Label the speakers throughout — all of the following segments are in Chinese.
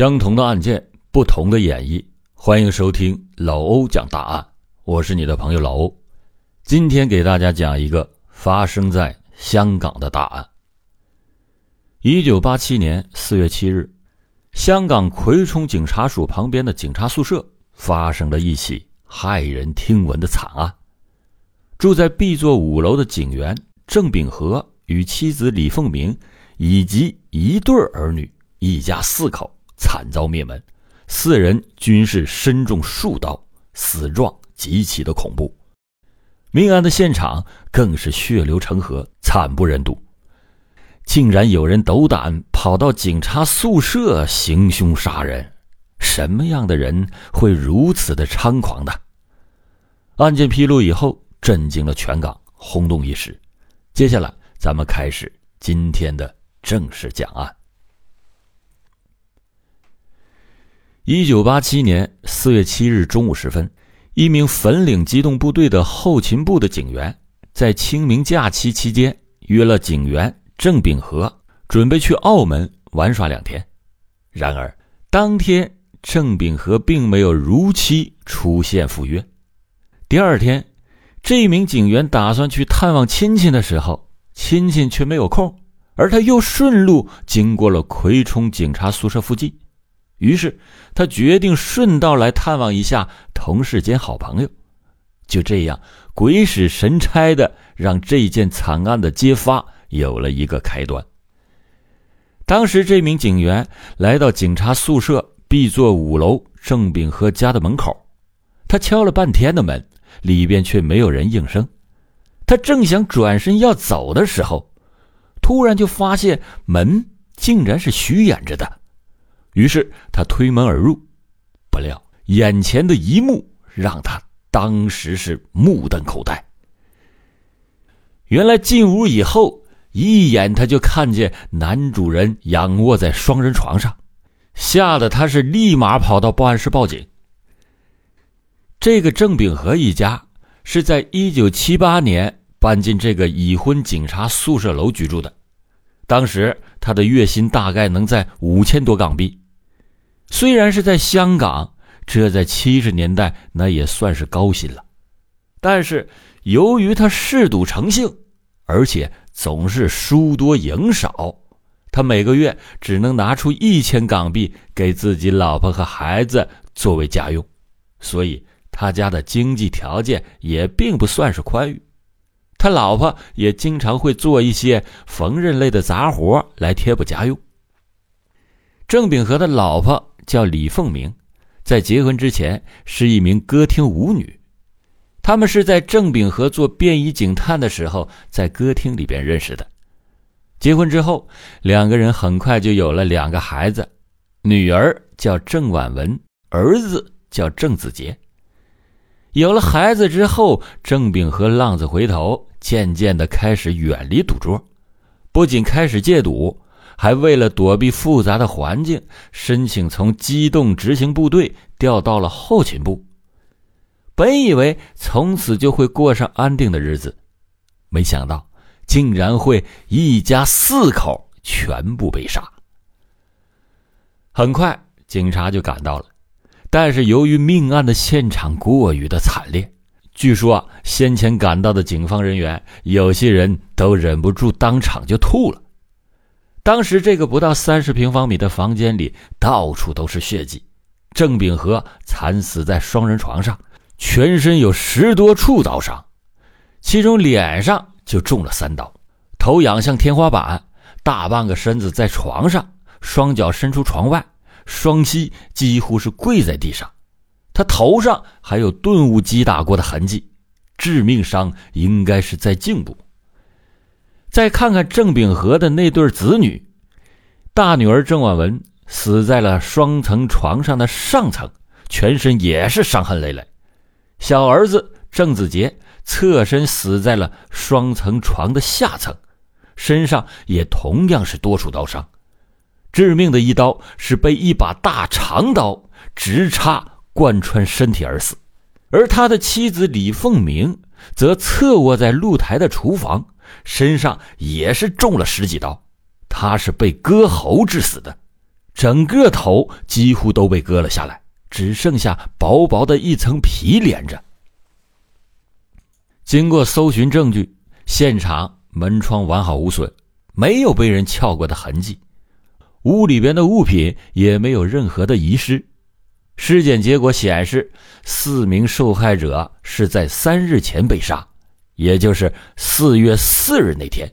Speaker 1: 相同的案件，不同的演绎。欢迎收听老欧讲大案，我是你的朋友老欧。今天给大家讲一个发生在香港的大案。一九八七年四月七日，香港葵涌警察署旁边的警察宿舍发生了一起骇人听闻的惨案。住在 B 座五楼的警员郑秉和与妻子李凤鸣以及一对儿女，一家四口。惨遭灭门，四人均是身中数刀，死状极其的恐怖。命案的现场更是血流成河，惨不忍睹。竟然有人斗胆跑到警察宿舍行凶杀人，什么样的人会如此的猖狂呢？案件披露以后，震惊了全港，轰动一时。接下来，咱们开始今天的正式讲案。一九八七年四月七日中午时分，一名粉岭机动部队的后勤部的警员，在清明假期期间约了警员郑秉和，准备去澳门玩耍两天。然而，当天郑秉和并没有如期出现赴约。第二天，这名警员打算去探望亲戚的时候，亲戚却没有空，而他又顺路经过了葵涌警察宿舍附近。于是，他决定顺道来探望一下同事兼好朋友。就这样，鬼使神差的让这件惨案的揭发有了一个开端。当时，这名警员来到警察宿舍 B 座五楼郑秉和家的门口，他敲了半天的门，里边却没有人应声。他正想转身要走的时候，突然就发现门竟然是虚掩着的。于是他推门而入，不料眼前的一幕让他当时是目瞪口呆。原来进屋以后，一眼他就看见男主人仰卧在双人床上，吓得他是立马跑到报案室报警。这个郑秉和一家是在一九七八年搬进这个已婚警察宿舍楼居住的，当时他的月薪大概能在五千多港币。虽然是在香港，这在七十年代那也算是高薪了，但是由于他嗜赌成性，而且总是输多赢少，他每个月只能拿出一千港币给自己老婆和孩子作为家用，所以他家的经济条件也并不算是宽裕。他老婆也经常会做一些缝纫类的杂活来贴补家用。郑秉和的老婆。叫李凤鸣，在结婚之前是一名歌厅舞女，他们是在郑秉和做便衣警探的时候在歌厅里边认识的。结婚之后，两个人很快就有了两个孩子，女儿叫郑婉文，儿子叫郑子杰。有了孩子之后，郑秉和浪子回头，渐渐的开始远离赌桌，不仅开始戒赌。还为了躲避复杂的环境，申请从机动执行部队调到了后勤部。本以为从此就会过上安定的日子，没想到竟然会一家四口全部被杀。很快，警察就赶到了，但是由于命案的现场过于的惨烈，据说啊，先前赶到的警方人员有些人都忍不住当场就吐了。当时这个不到三十平方米的房间里，到处都是血迹。郑秉和惨死在双人床上，全身有十多处刀伤，其中脸上就中了三刀，头仰向天花板，大半个身子在床上，双脚伸出床外，双膝几乎是跪在地上。他头上还有钝物击打过的痕迹，致命伤应该是在颈部。再看看郑秉和的那对子女，大女儿郑婉文死在了双层床上的上层，全身也是伤痕累累；小儿子郑子杰侧身死在了双层床的下层，身上也同样是多处刀伤。致命的一刀是被一把大长刀直插贯穿身体而死，而他的妻子李凤鸣则侧卧在露台的厨房。身上也是中了十几刀，他是被割喉致死的。整个头几乎都被割了下来，只剩下薄薄的一层皮连着。经过搜寻证据，现场门窗完好无损，没有被人撬过的痕迹，屋里边的物品也没有任何的遗失。尸检结果显示，四名受害者是在三日前被杀，也就是四月四日那天。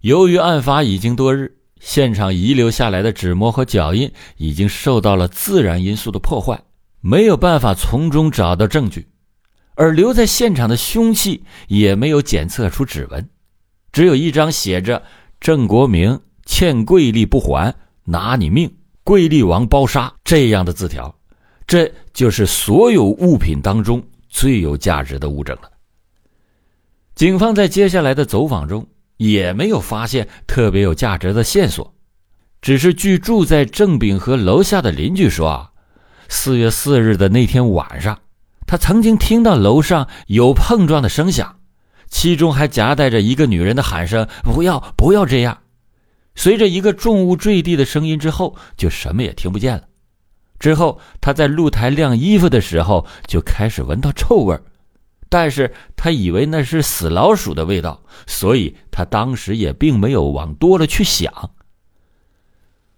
Speaker 1: 由于案发已经多日，现场遗留下来的指模和脚印已经受到了自然因素的破坏，没有办法从中找到证据，而留在现场的凶器也没有检测出指纹，只有一张写着“郑国明欠桂丽不还，拿你命”。桂丽王包杀这样的字条，这就是所有物品当中最有价值的物证了。警方在接下来的走访中也没有发现特别有价值的线索，只是据住在郑炳和楼下的邻居说啊，四月四日的那天晚上，他曾经听到楼上有碰撞的声响，其中还夹带着一个女人的喊声：“不要，不要这样。”随着一个重物坠地的声音之后，就什么也听不见了。之后，他在露台晾衣服的时候就开始闻到臭味但是他以为那是死老鼠的味道，所以他当时也并没有往多了去想。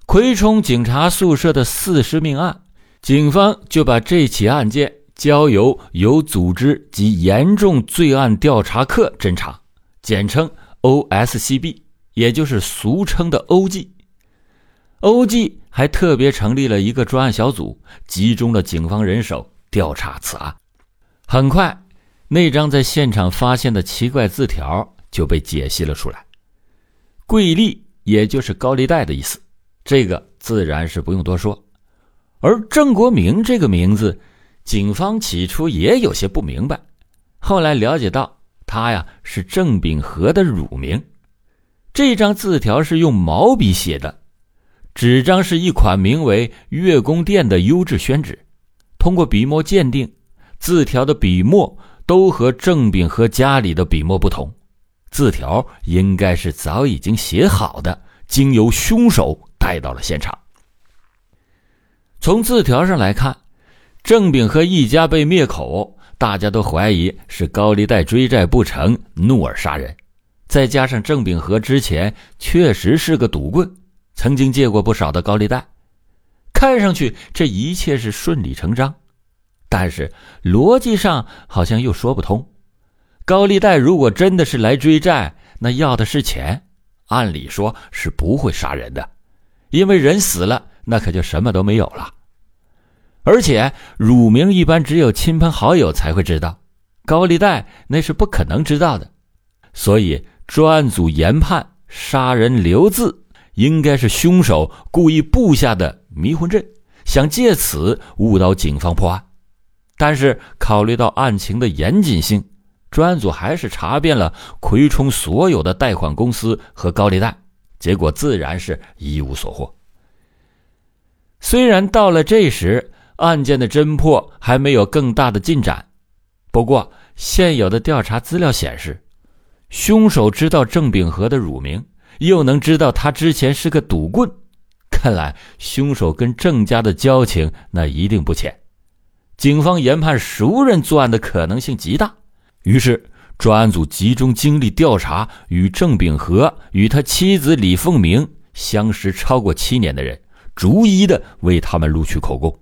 Speaker 1: 葵冲警察宿舍的四尸命案，警方就把这起案件交由有组织及严重罪案调查科侦查，简称 OSCB。也就是俗称的欧记，欧记还特别成立了一个专案小组，集中了警方人手调查此案。很快，那张在现场发现的奇怪字条就被解析了出来。贵利也就是高利贷的意思，这个自然是不用多说。而郑国明这个名字，警方起初也有些不明白，后来了解到他呀是郑秉和的乳名。这张字条是用毛笔写的，纸张是一款名为“月宫殿”的优质宣纸。通过笔墨鉴定，字条的笔墨都和郑炳和家里的笔墨不同，字条应该是早已经写好的，经由凶手带到了现场。从字条上来看，郑炳和一家被灭口，大家都怀疑是高利贷追债不成，怒而杀人。再加上郑炳和之前确实是个赌棍，曾经借过不少的高利贷，看上去这一切是顺理成章，但是逻辑上好像又说不通。高利贷如果真的是来追债，那要的是钱，按理说是不会杀人的，因为人死了，那可就什么都没有了。而且乳名一般只有亲朋好友才会知道，高利贷那是不可能知道的，所以。专案组研判，杀人留字应该是凶手故意布下的迷魂阵，想借此误导警方破案。但是考虑到案情的严谨性，专案组还是查遍了葵冲所有的贷款公司和高利贷，结果自然是一无所获。虽然到了这时，案件的侦破还没有更大的进展，不过现有的调查资料显示。凶手知道郑秉和的乳名，又能知道他之前是个赌棍，看来凶手跟郑家的交情那一定不浅。警方研判熟人作案的可能性极大，于是专案组集中精力调查与郑秉和与他妻子李凤鸣相识超过七年的人，逐一的为他们录取口供。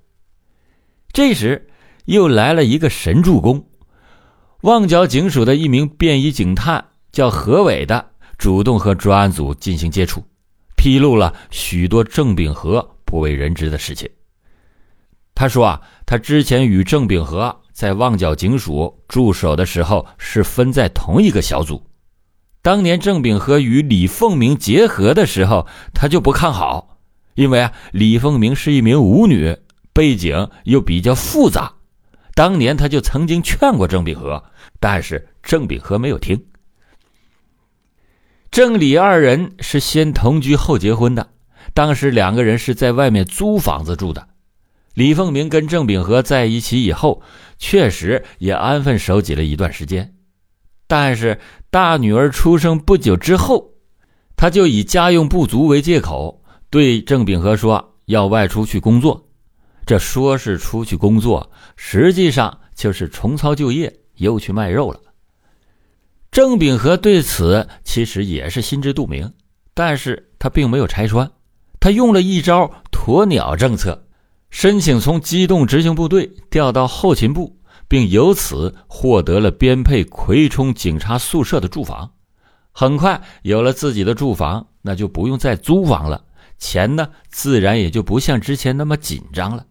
Speaker 1: 这时又来了一个神助攻，旺角警署的一名便衣警探。叫何伟的主动和专案组进行接触，披露了许多郑秉和不为人知的事情。他说啊，他之前与郑秉和在旺角警署驻守的时候是分在同一个小组。当年郑秉和与李凤鸣结合的时候，他就不看好，因为啊，李凤鸣是一名舞女，背景又比较复杂。当年他就曾经劝过郑秉和，但是郑秉和没有听。郑李二人是先同居后结婚的，当时两个人是在外面租房子住的。李凤鸣跟郑秉和在一起以后，确实也安分守己了一段时间，但是大女儿出生不久之后，他就以家用不足为借口，对郑秉和说要外出去工作。这说是出去工作，实际上就是重操旧业，又去卖肉了。郑秉和对此其实也是心知肚明，但是他并没有拆穿，他用了一招鸵鸟政策，申请从机动执行部队调到后勤部，并由此获得了编配葵冲警察宿舍的住房。很快有了自己的住房，那就不用再租房了，钱呢自然也就不像之前那么紧张了。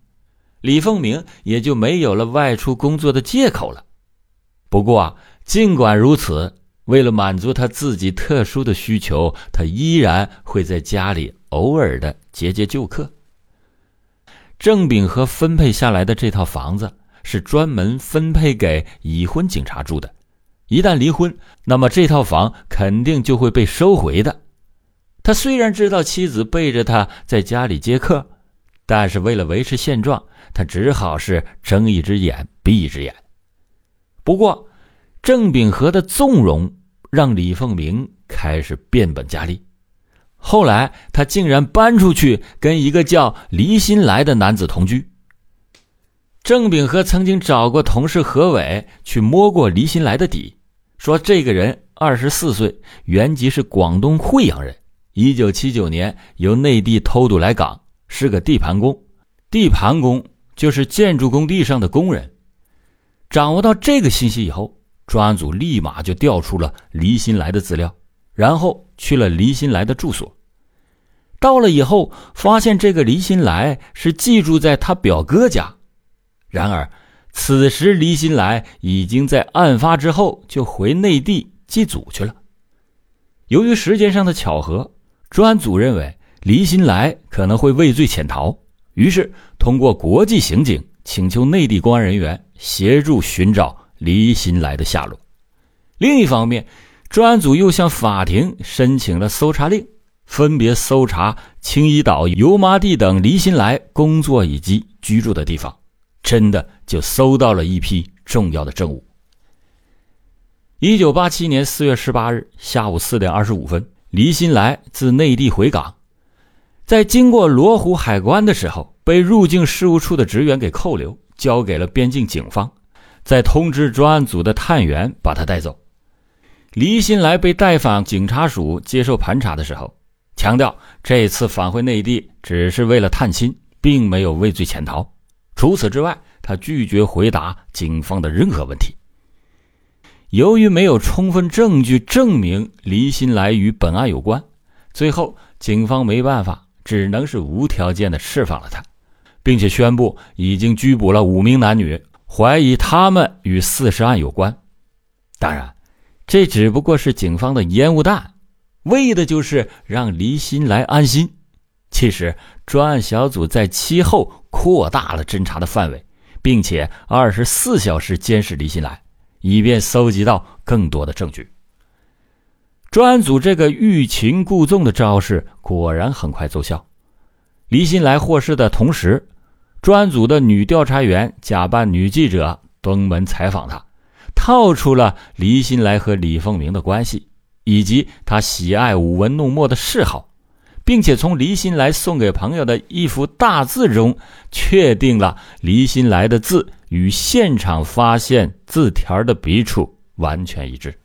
Speaker 1: 李凤鸣也就没有了外出工作的借口了。不过啊，尽管如此，为了满足他自己特殊的需求，他依然会在家里偶尔的接接旧客。郑秉和分配下来的这套房子是专门分配给已婚警察住的，一旦离婚，那么这套房肯定就会被收回的。他虽然知道妻子背着他在家里接客，但是为了维持现状。他只好是睁一只眼闭一只眼。不过，郑秉和的纵容让李凤鸣开始变本加厉。后来，他竟然搬出去跟一个叫黎新来的男子同居。郑秉和曾经找过同事何伟去摸过黎新来的底，说这个人二十四岁，原籍是广东惠阳人，一九七九年由内地偷渡来港，是个地盘工。地盘工。就是建筑工地上的工人。掌握到这个信息以后，专案组立马就调出了黎新来的资料，然后去了黎新来的住所。到了以后，发现这个黎新来是寄住在他表哥家。然而，此时黎新来已经在案发之后就回内地祭祖去了。由于时间上的巧合，专案组认为黎新来可能会畏罪潜逃。于是，通过国际刑警请求内地公安人员协助寻找黎新来的下落。另一方面，专案组又向法庭申请了搜查令，分别搜查青衣岛、油麻地等黎新来工作以及居住的地方，真的就搜到了一批重要的证物。一九八七年四月十八日下午四点二十五分，黎新来自内地回港。在经过罗湖海关的时候，被入境事务处的职员给扣留，交给了边境警方，再通知专案组的探员把他带走。黎新来被带返警察署接受盘查的时候，强调这次返回内地只是为了探亲，并没有畏罪潜逃。除此之外，他拒绝回答警方的任何问题。由于没有充分证据证明黎新来与本案有关，最后警方没办法。只能是无条件的释放了他，并且宣布已经拘捕了五名男女，怀疑他们与四十案有关。当然，这只不过是警方的烟雾弹，为的就是让黎新来安心。其实，专案小组在其后扩大了侦查的范围，并且二十四小时监视黎新来，以便搜集到更多的证据。专案组这个欲擒故纵的招式果然很快奏效。黎新来获释的同时，专案组的女调查员假扮女记者登门采访他，套出了黎新来和李凤鸣的关系，以及他喜爱舞文弄墨的嗜好，并且从黎新来送给朋友的一幅大字中，确定了黎新来的字与现场发现字条的笔触完全一致。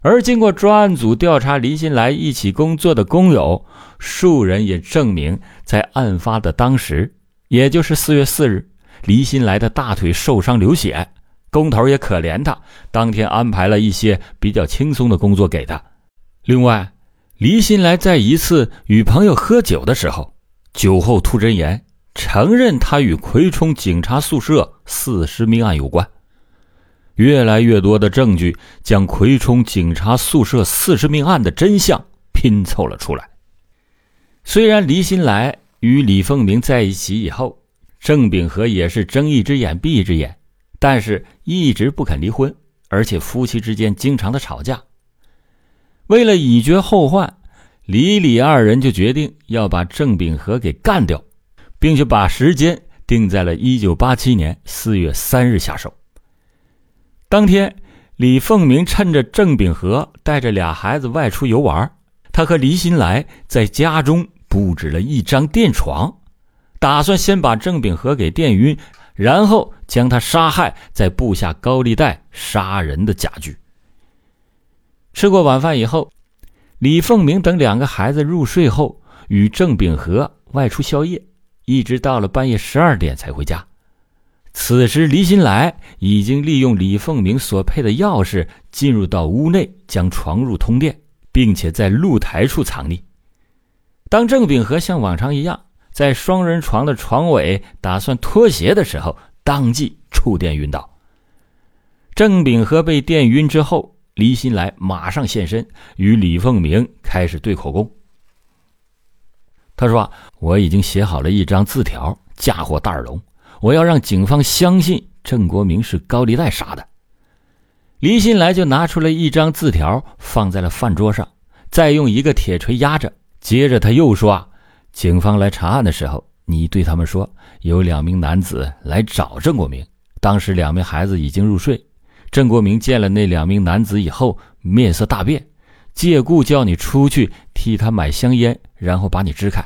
Speaker 1: 而经过专案组调查，黎新来一起工作的工友数人也证明，在案发的当时，也就是四月四日，黎新来的大腿受伤流血，工头也可怜他，当天安排了一些比较轻松的工作给他。另外，黎新来在一次与朋友喝酒的时候，酒后吐真言，承认他与葵冲警察宿舍四尸命案有关。越来越多的证据将葵冲警察宿舍四尸命案的真相拼凑了出来。虽然黎新来与李凤鸣在一起以后，郑秉和也是睁一只眼闭一只眼，但是一直不肯离婚，而且夫妻之间经常的吵架。为了以绝后患，李李二人就决定要把郑秉和给干掉，并且把时间定在了一九八七年四月三日下手。当天，李凤鸣趁着郑秉和带着俩孩子外出游玩，他和黎新来在家中布置了一张电床，打算先把郑秉和给电晕，然后将他杀害，再布下高利贷杀人的假局。吃过晚饭以后，李凤鸣等两个孩子入睡后，与郑秉和外出宵夜，一直到了半夜十二点才回家。此时，李新来已经利用李凤鸣所配的钥匙进入到屋内，将床褥通电，并且在露台处藏匿。当郑秉和像往常一样在双人床的床尾打算脱鞋的时候，当即触电晕倒。郑秉和被电晕之后，李新来马上现身，与李凤鸣开始对口供。他说：“我已经写好了一张字条，嫁祸大耳聋。”我要让警方相信郑国明是高利贷杀的。李新来就拿出了一张字条，放在了饭桌上，再用一个铁锤压着。接着他又说：“啊，警方来查案的时候，你对他们说，有两名男子来找郑国明，当时两名孩子已经入睡。郑国明见了那两名男子以后，面色大变，借故叫你出去替他买香烟，然后把你支开。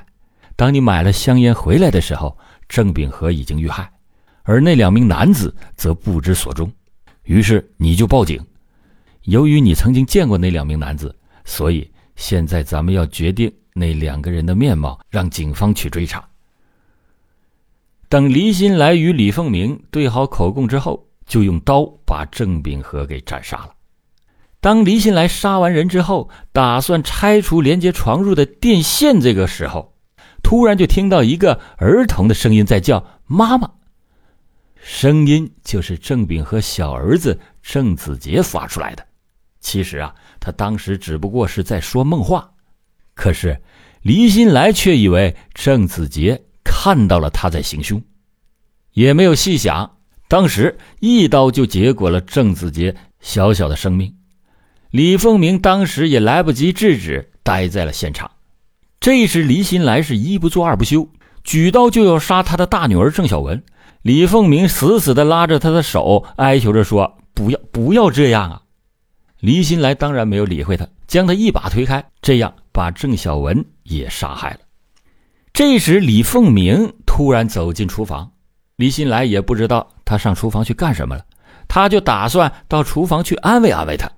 Speaker 1: 当你买了香烟回来的时候。”郑秉和已经遇害，而那两名男子则不知所终，于是你就报警。由于你曾经见过那两名男子，所以现在咱们要决定那两个人的面貌，让警方去追查。等黎新来与李凤鸣对好口供之后，就用刀把郑秉和给斩杀了。当黎新来杀完人之后，打算拆除连接床褥的电线，这个时候。突然就听到一个儿童的声音在叫“妈妈”，声音就是郑秉和小儿子郑子杰发出来的。其实啊，他当时只不过是在说梦话，可是李新来却以为郑子杰看到了他在行凶，也没有细想，当时一刀就结果了郑子杰小小的生命。李凤鸣当时也来不及制止，待在了现场。这时，李新来是一不做二不休，举刀就要杀他的大女儿郑小文。李凤鸣死死地拉着他的手，哀求着说：“不要，不要这样啊！”李新来当然没有理会他，将他一把推开，这样把郑小文也杀害了。这时，李凤鸣突然走进厨房，李新来也不知道他上厨房去干什么了，他就打算到厨房去安慰安慰他。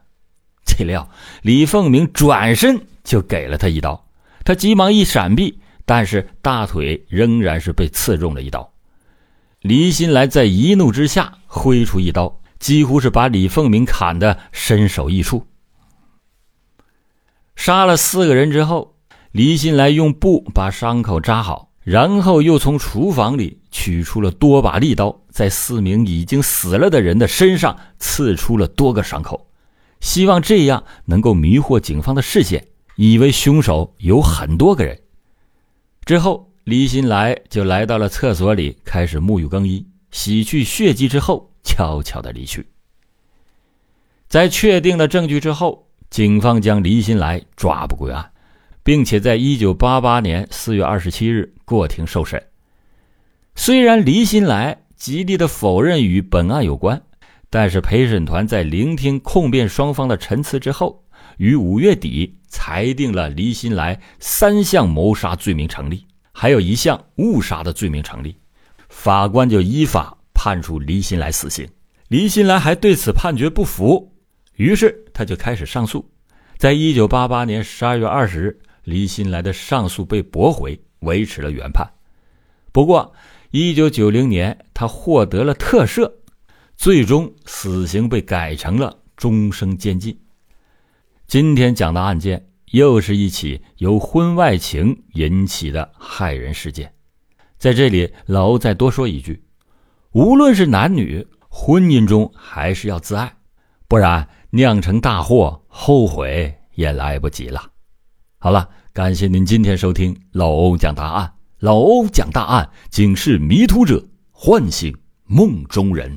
Speaker 1: 岂料，李凤鸣转身就给了他一刀。他急忙一闪避，但是大腿仍然是被刺中了一刀。李新来在一怒之下挥出一刀，几乎是把李凤鸣砍得身首异处。杀了四个人之后，李新来用布把伤口扎好，然后又从厨房里取出了多把利刀，在四名已经死了的人的身上刺出了多个伤口，希望这样能够迷惑警方的视线。以为凶手有很多个人，之后李新来就来到了厕所里，开始沐浴更衣，洗去血迹之后，悄悄的离去。在确定了证据之后，警方将李新来抓捕归案，并且在一九八八年四月二十七日过庭受审。虽然李新来极力的否认与本案有关，但是陪审团在聆听控辩双方的陈词之后。于五月底裁定了李新来三项谋杀罪名成立，还有一项误杀的罪名成立，法官就依法判处李新来死刑。李新来还对此判决不服，于是他就开始上诉。在一九八八年十二月二十日，李新来的上诉被驳回，维持了原判。不过，一九九零年他获得了特赦，最终死刑被改成了终生监禁。今天讲的案件又是一起由婚外情引起的害人事件，在这里老欧再多说一句：无论是男女，婚姻中还是要自爱，不然酿成大祸，后悔也来不及了。好了，感谢您今天收听老欧讲答案，老欧讲大案，警示迷途者，唤醒梦中人。